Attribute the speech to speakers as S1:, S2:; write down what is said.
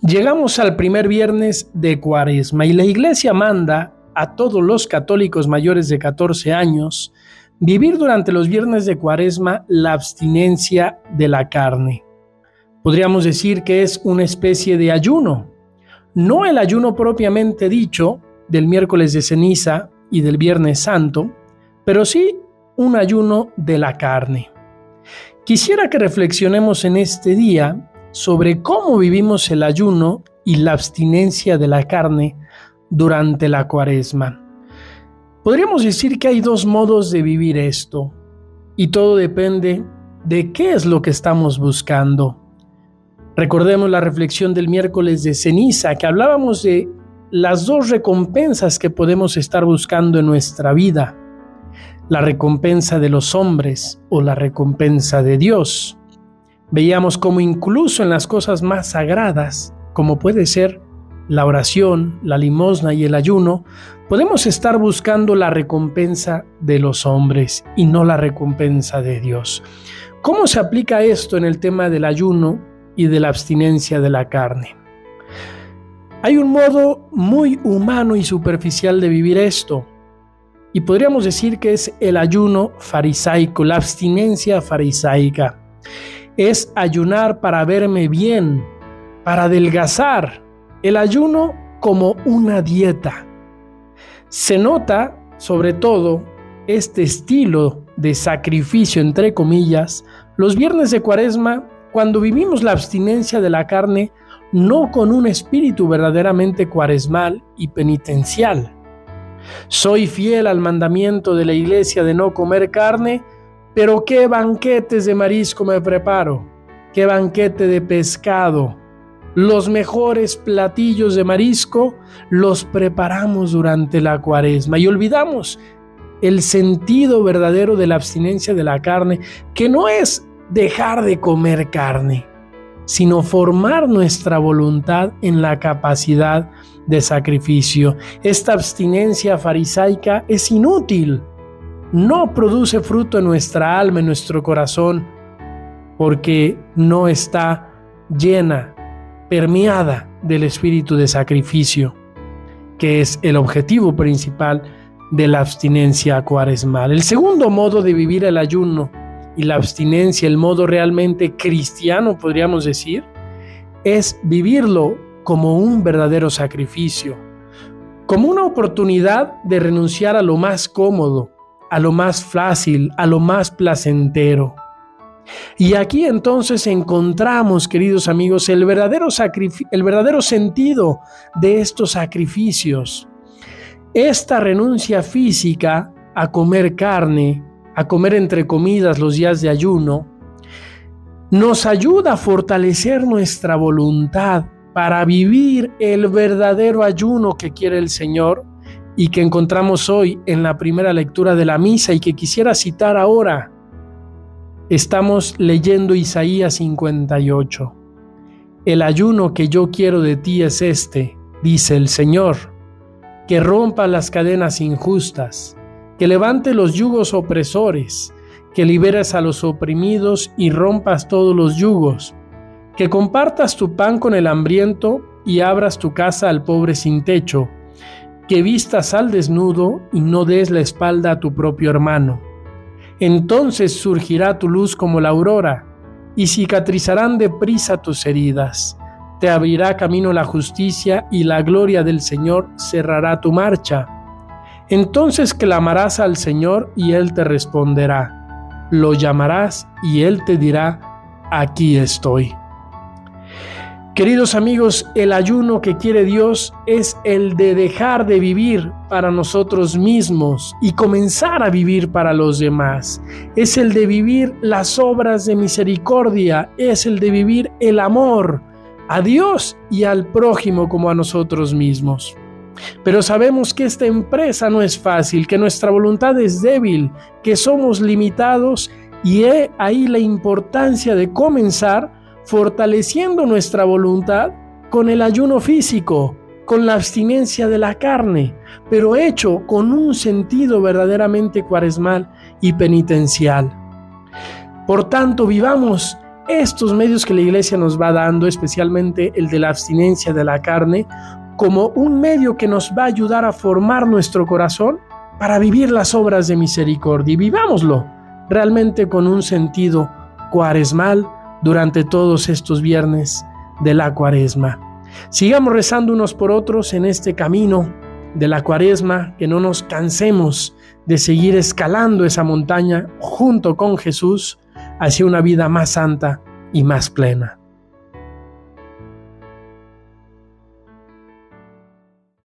S1: Llegamos al primer viernes de Cuaresma y la Iglesia manda a todos los católicos mayores de 14 años vivir durante los viernes de Cuaresma la abstinencia de la carne. Podríamos decir que es una especie de ayuno, no el ayuno propiamente dicho del miércoles de ceniza y del viernes santo, pero sí un ayuno de la carne. Quisiera que reflexionemos en este día sobre cómo vivimos el ayuno y la abstinencia de la carne durante la cuaresma. Podríamos decir que hay dos modos de vivir esto y todo depende de qué es lo que estamos buscando. Recordemos la reflexión del miércoles de ceniza que hablábamos de las dos recompensas que podemos estar buscando en nuestra vida. La recompensa de los hombres o la recompensa de Dios. Veíamos cómo incluso en las cosas más sagradas, como puede ser la oración, la limosna y el ayuno, podemos estar buscando la recompensa de los hombres y no la recompensa de Dios. ¿Cómo se aplica esto en el tema del ayuno y de la abstinencia de la carne? Hay un modo muy humano y superficial de vivir esto, y podríamos decir que es el ayuno farisaico, la abstinencia farisaica es ayunar para verme bien, para adelgazar. El ayuno como una dieta. Se nota, sobre todo, este estilo de sacrificio, entre comillas, los viernes de cuaresma, cuando vivimos la abstinencia de la carne, no con un espíritu verdaderamente cuaresmal y penitencial. Soy fiel al mandamiento de la iglesia de no comer carne, pero qué banquetes de marisco me preparo, qué banquete de pescado. Los mejores platillos de marisco los preparamos durante la cuaresma y olvidamos el sentido verdadero de la abstinencia de la carne, que no es dejar de comer carne, sino formar nuestra voluntad en la capacidad de sacrificio. Esta abstinencia farisaica es inútil no produce fruto en nuestra alma, en nuestro corazón, porque no está llena, permeada del espíritu de sacrificio, que es el objetivo principal de la abstinencia cuaresmal. El segundo modo de vivir el ayuno y la abstinencia, el modo realmente cristiano, podríamos decir, es vivirlo como un verdadero sacrificio, como una oportunidad de renunciar a lo más cómodo, a lo más fácil, a lo más placentero. Y aquí entonces encontramos, queridos amigos, el verdadero, el verdadero sentido de estos sacrificios. Esta renuncia física a comer carne, a comer entre comidas los días de ayuno, nos ayuda a fortalecer nuestra voluntad para vivir el verdadero ayuno que quiere el Señor y que encontramos hoy en la primera lectura de la misa y que quisiera citar ahora. Estamos leyendo Isaías 58. El ayuno que yo quiero de ti es este, dice el Señor, que rompa las cadenas injustas, que levante los yugos opresores, que liberes a los oprimidos y rompas todos los yugos, que compartas tu pan con el hambriento y abras tu casa al pobre sin techo, que vistas al desnudo y no des la espalda a tu propio hermano. Entonces surgirá tu luz como la aurora, y cicatrizarán deprisa tus heridas. Te abrirá camino la justicia y la gloria del Señor cerrará tu marcha. Entonces clamarás al Señor y Él te responderá. Lo llamarás y Él te dirá, aquí estoy. Queridos amigos, el ayuno que quiere Dios es el de dejar de vivir para nosotros mismos y comenzar a vivir para los demás. Es el de vivir las obras de misericordia, es el de vivir el amor a Dios y al prójimo como a nosotros mismos. Pero sabemos que esta empresa no es fácil, que nuestra voluntad es débil, que somos limitados y he ahí la importancia de comenzar fortaleciendo nuestra voluntad con el ayuno físico, con la abstinencia de la carne, pero hecho con un sentido verdaderamente cuaresmal y penitencial. Por tanto, vivamos estos medios que la iglesia nos va dando, especialmente el de la abstinencia de la carne, como un medio que nos va a ayudar a formar nuestro corazón para vivir las obras de misericordia. Y vivámoslo realmente con un sentido cuaresmal durante todos estos viernes de la cuaresma. Sigamos rezando unos por otros en este camino de la cuaresma, que no nos cansemos de seguir escalando esa montaña junto con Jesús hacia una vida más santa y más plena.